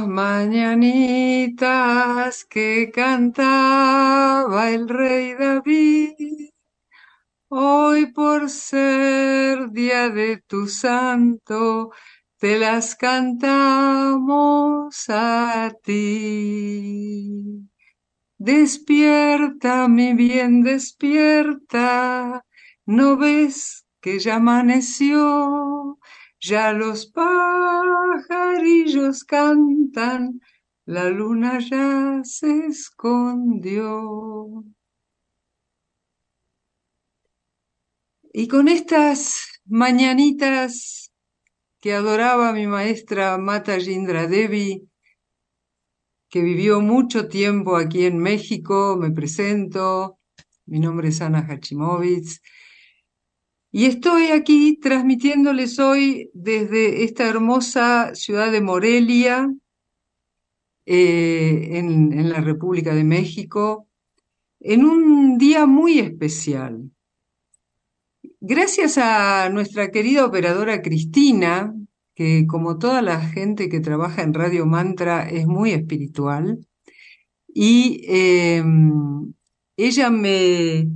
las mañanitas que cantaba el rey David. Hoy por ser día de tu santo, te las cantamos a ti. Despierta, mi bien, despierta, ¿no ves que ya amaneció? Ya los pajarillos cantan, la luna ya se escondió. Y con estas mañanitas que adoraba mi maestra Mata Jindra Devi, que vivió mucho tiempo aquí en México, me presento, mi nombre es Ana Hachimovitz, y estoy aquí transmitiéndoles hoy desde esta hermosa ciudad de Morelia, eh, en, la República de México, en un día muy especial. Gracias a nuestra querida operadora Cristina, que como toda la gente que trabaja en Radio Mantra es muy espiritual, y eh, ella me,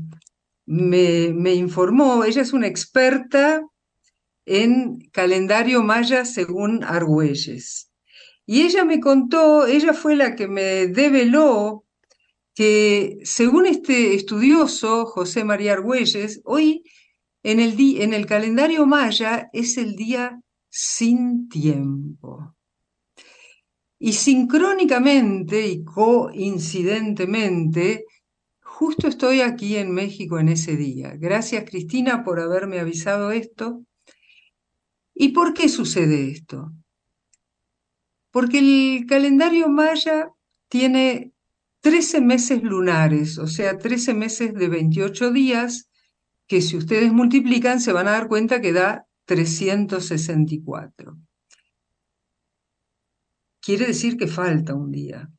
me, informó, ella es una experta en calendario maya según Argüelles. Y ella me contó, ella fue la que me develó que según este estudioso, José María Argüelles, hoy en el, en el calendario maya es el día sin tiempo. Y sincrónicamente y coincidentemente, justo estoy aquí en México en ese día. Gracias Cristina por haberme avisado esto. ¿Y por qué sucede esto? Porque el calendario maya tiene 13 meses lunares, o sea, 13 meses de 28 días, que si ustedes multiplican se van a dar cuenta que da 364. Quiere decir que falta un día.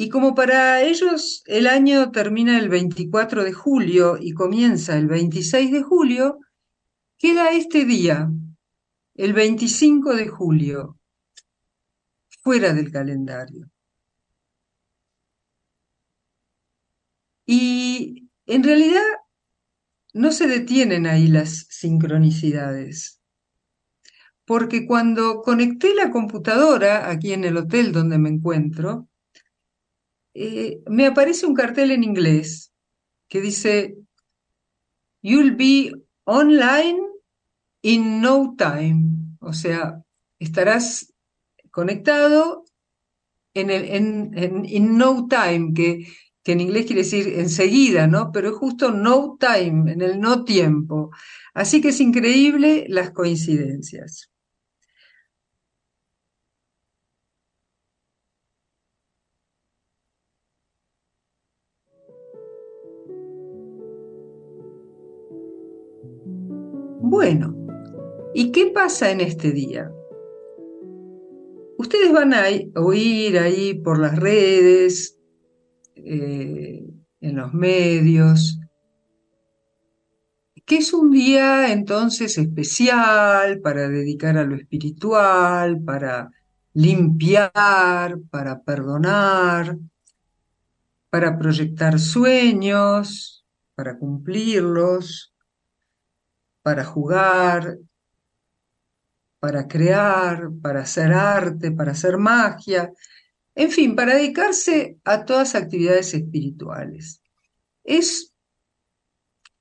Y como para ellos el año termina el 24 de julio y comienza el 26 de julio, queda este día, el 25 de julio, fuera del calendario. Y en realidad no se detienen ahí las sincronicidades, porque cuando conecté la computadora aquí en el hotel donde me encuentro, eh, me aparece un cartel en inglés que dice, You'll be online in no time, o sea, estarás conectado en el en, in no time, que, que en inglés quiere decir enseguida, ¿no? Pero es justo no time, en el no tiempo. Así que es increíble las coincidencias. Bueno, ¿y qué pasa en este día? Ustedes van a oír ahí por las redes, eh, en los medios, que es un día entonces especial para dedicar a lo espiritual, para limpiar, para perdonar, para proyectar sueños, para cumplirlos. Para jugar, para crear, para hacer arte, para hacer magia, en fin, para dedicarse a todas actividades espirituales. Es,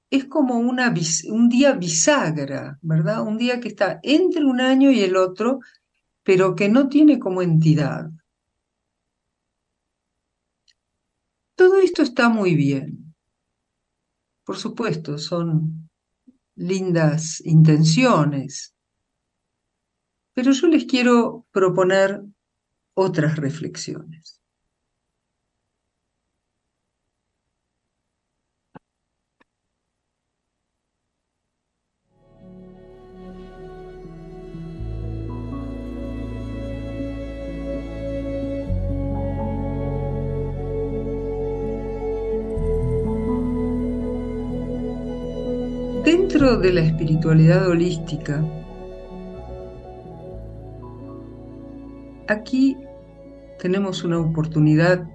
es como una, un día bisagra, ¿verdad? Un día que está entre un año y el otro, pero que no tiene como entidad. Todo esto está muy bien. Por supuesto, son lindas intenciones, pero yo les quiero proponer otras reflexiones. De la espiritualidad holística, aquí tenemos una oportunidad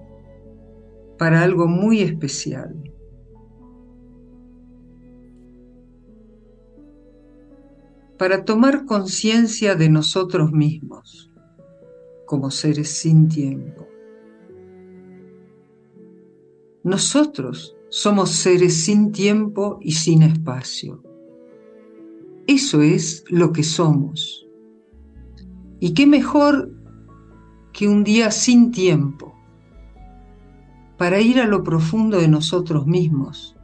para algo muy especial. Para tomar conciencia de nosotros mismos como seres sin tiempo. Nosotros somos seres sin tiempo y sin espacio. Eso es lo que somos. ¿Y qué mejor que un día sin tiempo para ir a lo profundo de nosotros mismos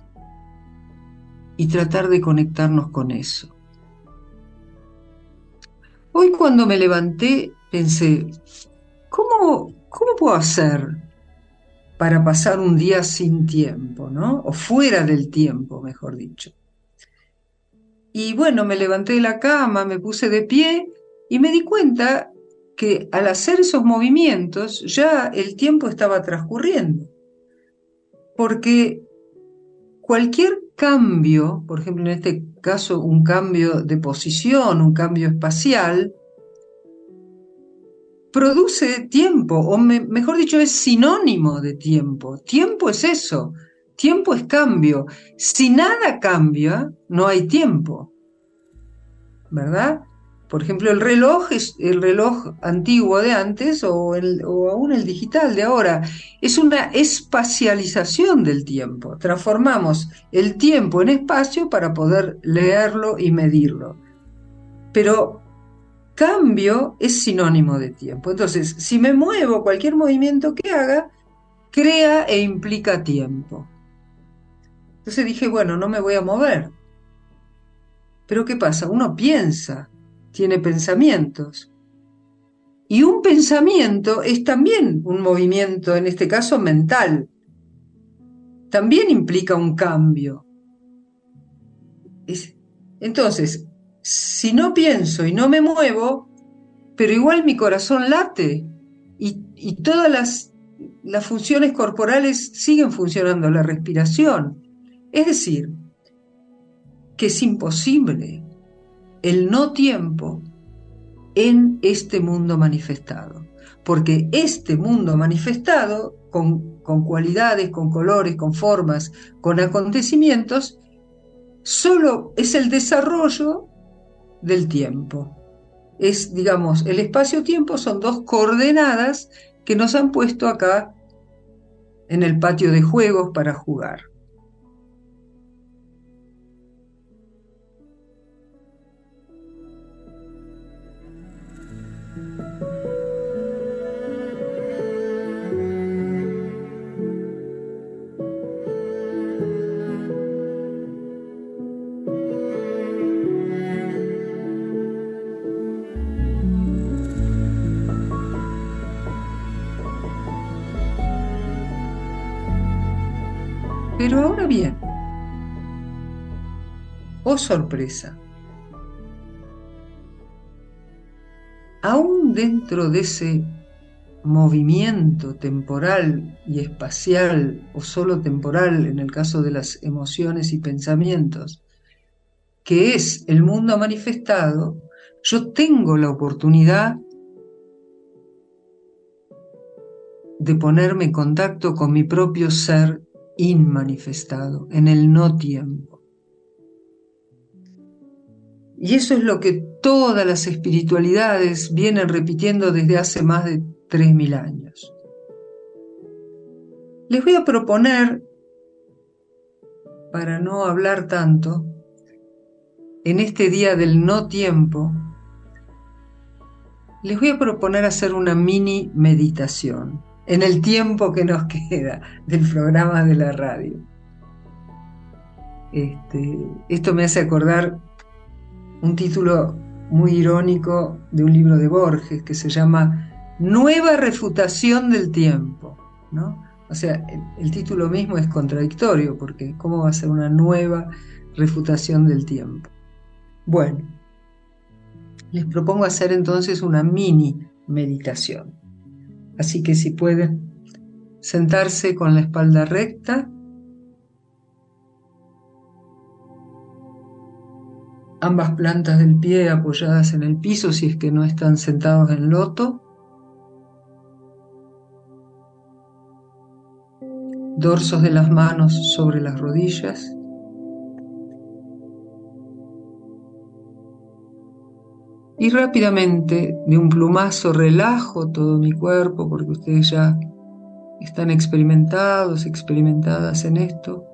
y tratar de conectarnos con eso. Hoy cuando me levanté pensé, ¿cómo, cómo puedo hacer para pasar un día sin tiempo, ¿no? O fuera del tiempo, mejor dicho. Y bueno, me levanté de la cama, me puse de pie y me di cuenta que al hacer esos movimientos ya el tiempo estaba transcurriendo. Porque cualquier cambio, por ejemplo en este caso un cambio de posición, un cambio espacial, produce tiempo, o mejor dicho, es sinónimo de tiempo. Tiempo es eso, tiempo es cambio. Si nada cambia, no hay tiempo. ¿Verdad? Por ejemplo, el reloj es el reloj antiguo de antes o, aún el digital de ahora. Es una espacialización del tiempo. Transformamos el tiempo en espacio para poder leerlo y medirlo. Pero cambio es sinónimo de tiempo. Entonces, si me muevo, cualquier movimiento que haga, crea e implica tiempo. Entonces dije, bueno, no me voy a mover. Pero ¿qué pasa? Uno piensa tiene pensamientos. Y un pensamiento es también un movimiento, en este caso mental. También implica un cambio. Entonces, si no pienso y no me muevo, pero igual mi corazón late y, todas las, las funciones corporales siguen funcionando, la respiración. Es decir, que es imposible el no tiempo en este mundo manifestado. Porque este mundo manifestado, con, cualidades, con colores, con formas, con acontecimientos, solo es el desarrollo del tiempo. Es, digamos, el espacio-tiempo son dos coordenadas que nos han puesto acá en el patio de juegos para jugar. Pero ahora bien, oh sorpresa, aún dentro de ese movimiento temporal y espacial o solo temporal en el caso de las emociones y pensamientos, que es el mundo manifestado, yo tengo la oportunidad de ponerme en contacto con mi propio ser inmanifestado, en el no tiempo. Y eso es lo que todas las espiritualidades vienen repitiendo desde hace más de 3.000 años. Les voy a proponer, para no hablar tanto, en este día del no tiempo, les voy a proponer hacer una mini meditación en el tiempo que nos queda del programa de la radio. Este, esto me hace acordar un título muy irónico de un libro de Borges que se llama Nueva refutación del tiempo, ¿no? O sea, el, título mismo es contradictorio porque ¿cómo va a ser una nueva refutación del tiempo? Bueno, les propongo hacer entonces una mini meditación. Así que si pueden sentarse con la espalda recta, ambas plantas del pie apoyadas en el piso si es que no están sentados en loto. Dorsos de las manos sobre las rodillas. Y rápidamente, de un plumazo, relajo todo mi cuerpo porque ustedes ya están experimentados, experimentadas en esto.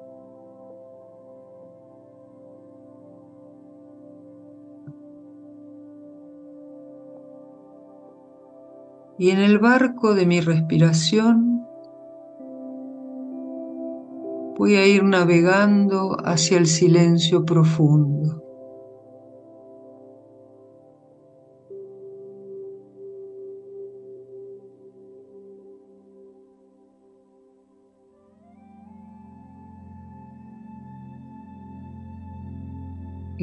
y en el barco de mi respiración voy a ir navegando hacia el silencio profundo.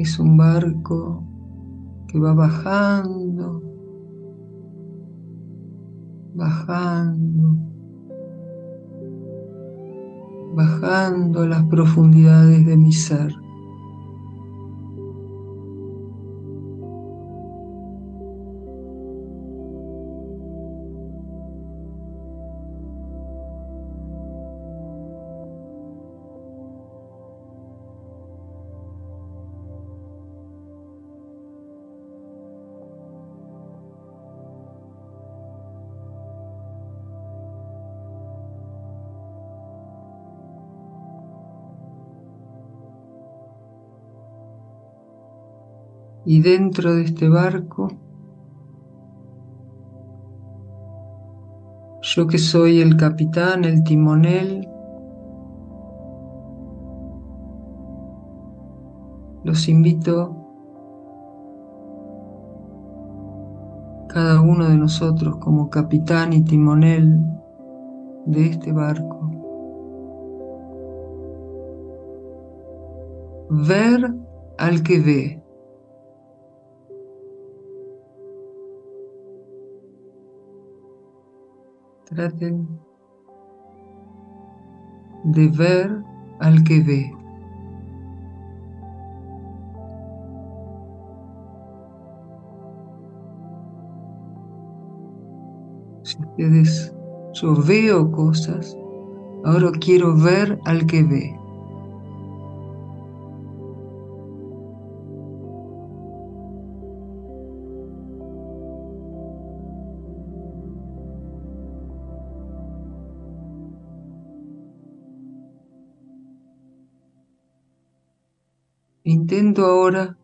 Es un barco que va bajando bajando, bajando las profundidades de mi ser. Dentro de este barco, yo que soy el capitán, el timonel, los invito cada uno de nosotros como capitán y timonel de este barco. Ver al que ve. Traten de ver al que ve. Si ustedes, yo veo cosas, ahora quiero ver al que ve. Intento ahora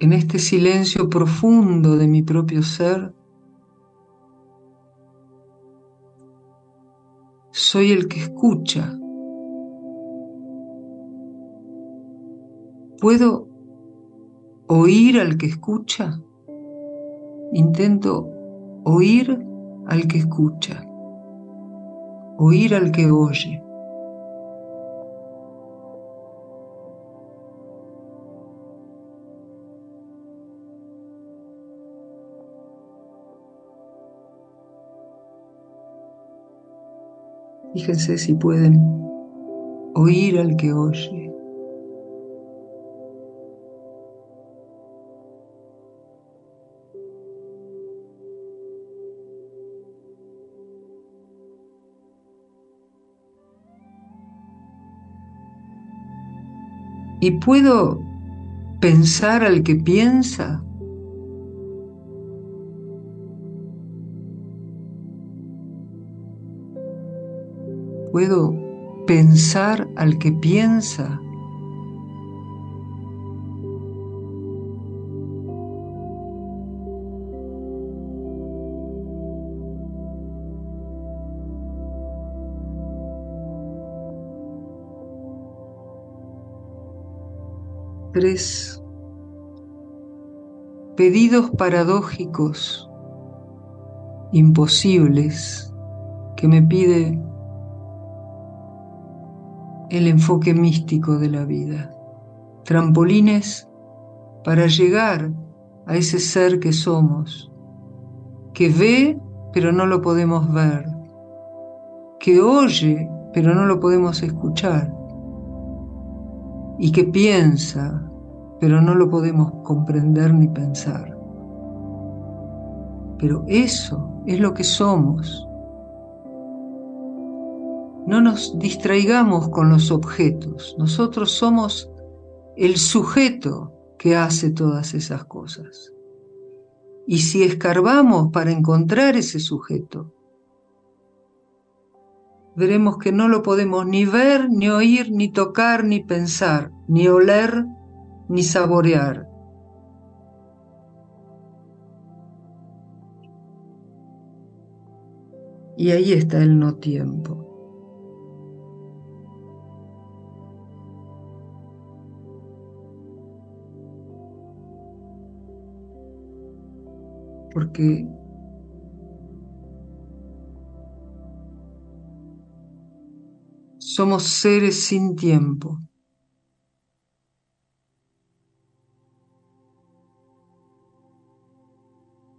en este silencio profundo de mi propio ser, soy el que escucha. ¿Puedo oír al que escucha? Intento oír al que escucha, oír al que oye. Fíjense si pueden oír al que oye. ¿Y puedo pensar al que piensa? ¿Puedo pensar al que piensa? Tres pedidos paradójicos, imposibles, que me pide el enfoque místico de la vida. Trampolines para llegar a ese ser que somos, que ve pero no lo podemos ver, que oye pero no lo podemos escuchar y que piensa, pero no lo podemos comprender ni pensar. Pero eso es lo que somos. No nos distraigamos con los objetos. Nosotros somos el sujeto que hace todas esas cosas. Y si escarbamos para encontrar ese sujeto, veremos que no lo podemos ni ver, ni oír, ni tocar, ni pensar, ni oler, ni saborear. Y ahí está el no tiempo. Somos seres sin tiempo.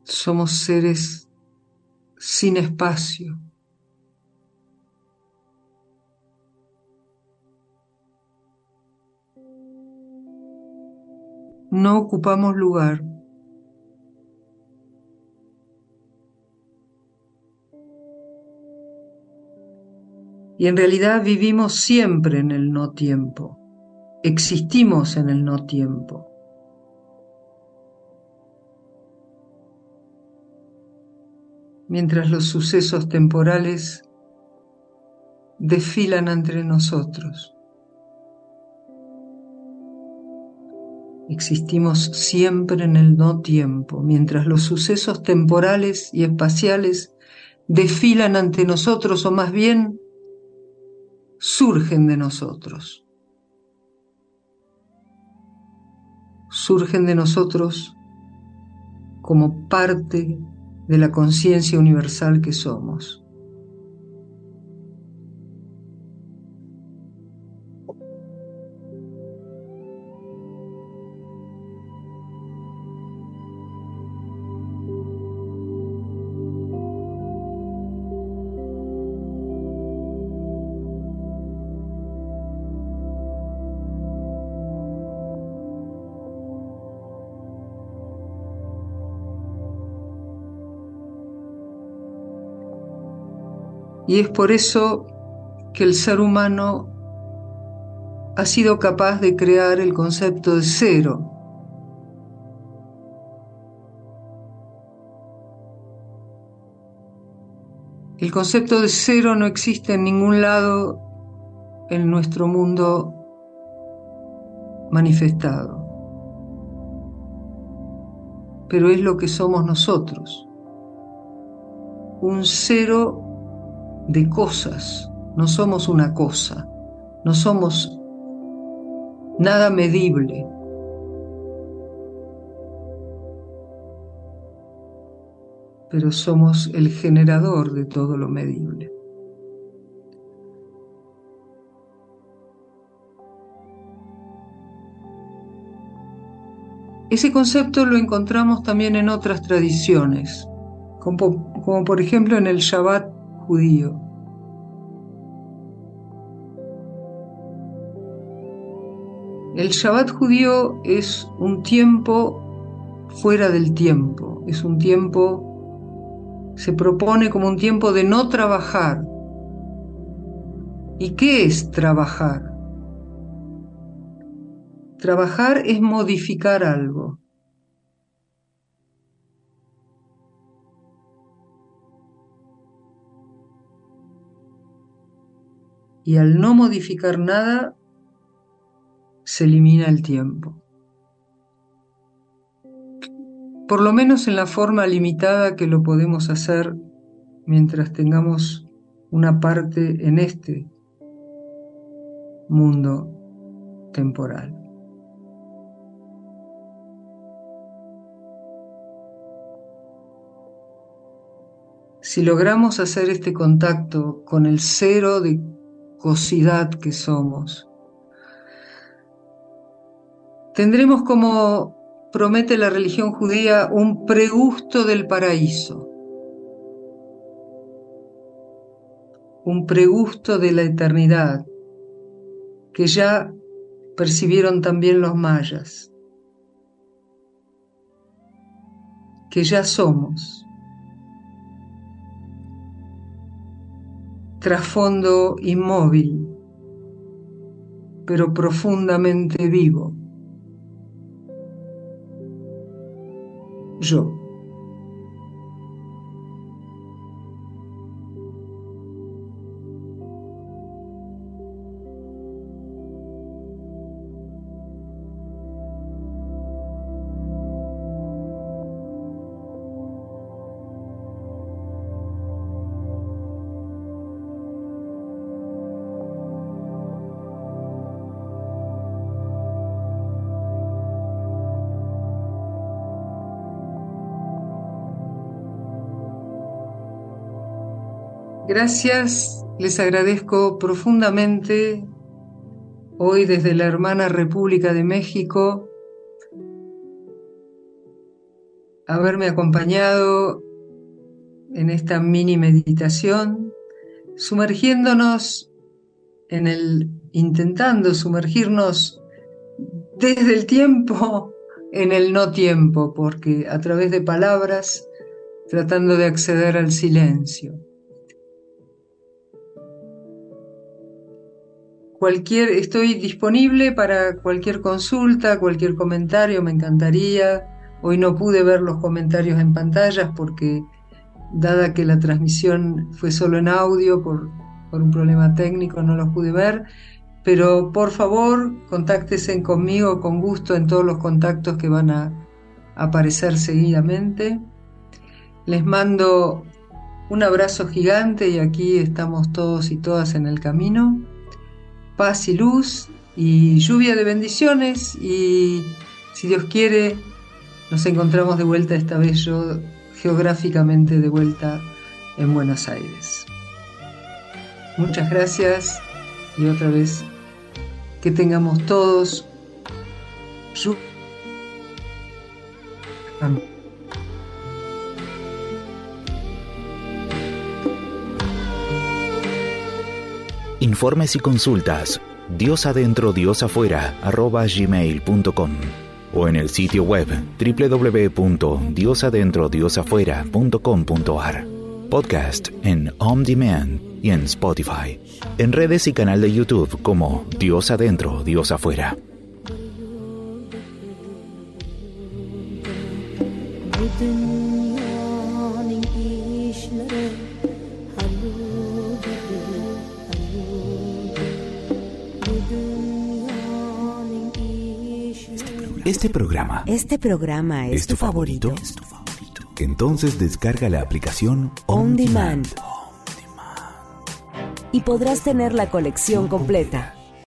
Somos seres sin espacio. No ocupamos lugar. Y en realidad vivimos siempre en el no tiempo, existimos en el no tiempo. Mientras los sucesos temporales desfilan entre nosotros. Existimos siempre en el no tiempo, mientras los sucesos temporales y espaciales desfilan ante nosotros o más bien surgen de nosotros. Surgen de nosotros como parte de la conciencia universal que somos. Y es por eso que el ser humano ha sido capaz de crear el concepto de cero. El concepto de cero no existe en ningún lado en nuestro mundo manifestado, pero es lo que somos nosotros, un cero de cosas, no somos una cosa, no somos nada medible. pero somos el generador de todo lo medible. Ese concepto lo encontramos también en otras tradiciones, como, por ejemplo en el Shabbat judío. El Shabbat judío es un tiempo fuera del tiempo, es un tiempo, se propone como un tiempo de no trabajar. ¿Y qué es trabajar? trabajar es modificar algo. Y al no modificar nada, se elimina el tiempo. Por lo menos en la forma limitada que lo podemos hacer mientras tengamos una parte en este mundo temporal. Si logramos hacer este contacto con el cero de que somos, tendremos como promete la religión judía un pregusto del paraíso, un pregusto de la eternidad que ya percibieron también los mayas, que ya somos. Trasfondo inmóvil, pero profundamente vivo. Yo. Gracias, les agradezco profundamente hoy desde la hermana República de México haberme acompañado en esta mini meditación, sumergiéndonos en el, intentando sumergirnos desde el tiempo en el no tiempo, porque a través de palabras, tratando de acceder al silencio. Estoy disponible para cualquier consulta, cualquier comentario, me encantaría. Hoy no pude ver los comentarios en pantallas porque, dada que la transmisión fue solo en audio por, un problema técnico, no los pude ver. Pero por favor, contáctense conmigo con gusto en todos los contactos que van a aparecer seguidamente. Les mando un abrazo gigante y aquí estamos todos y todas en el camino paz y luz y lluvia de bendiciones y si Dios quiere nos encontramos de vuelta esta vez yo geográficamente de vuelta en Buenos Aires. Muchas gracias y otra vez que tengamos todos Amén. Informes y consultas Dios adentro, Dios afuera, arroba gmail.com o en el sitio web www.diosadentrodiosafuera.com.ar. Podcast en On Demand y en Spotify. En redes y canal de YouTube como Dios adentro, Dios afuera. Este programa. Este programa es, tu, favorito? Entonces descarga la aplicación On, Demand. Y podrás tener la colección completa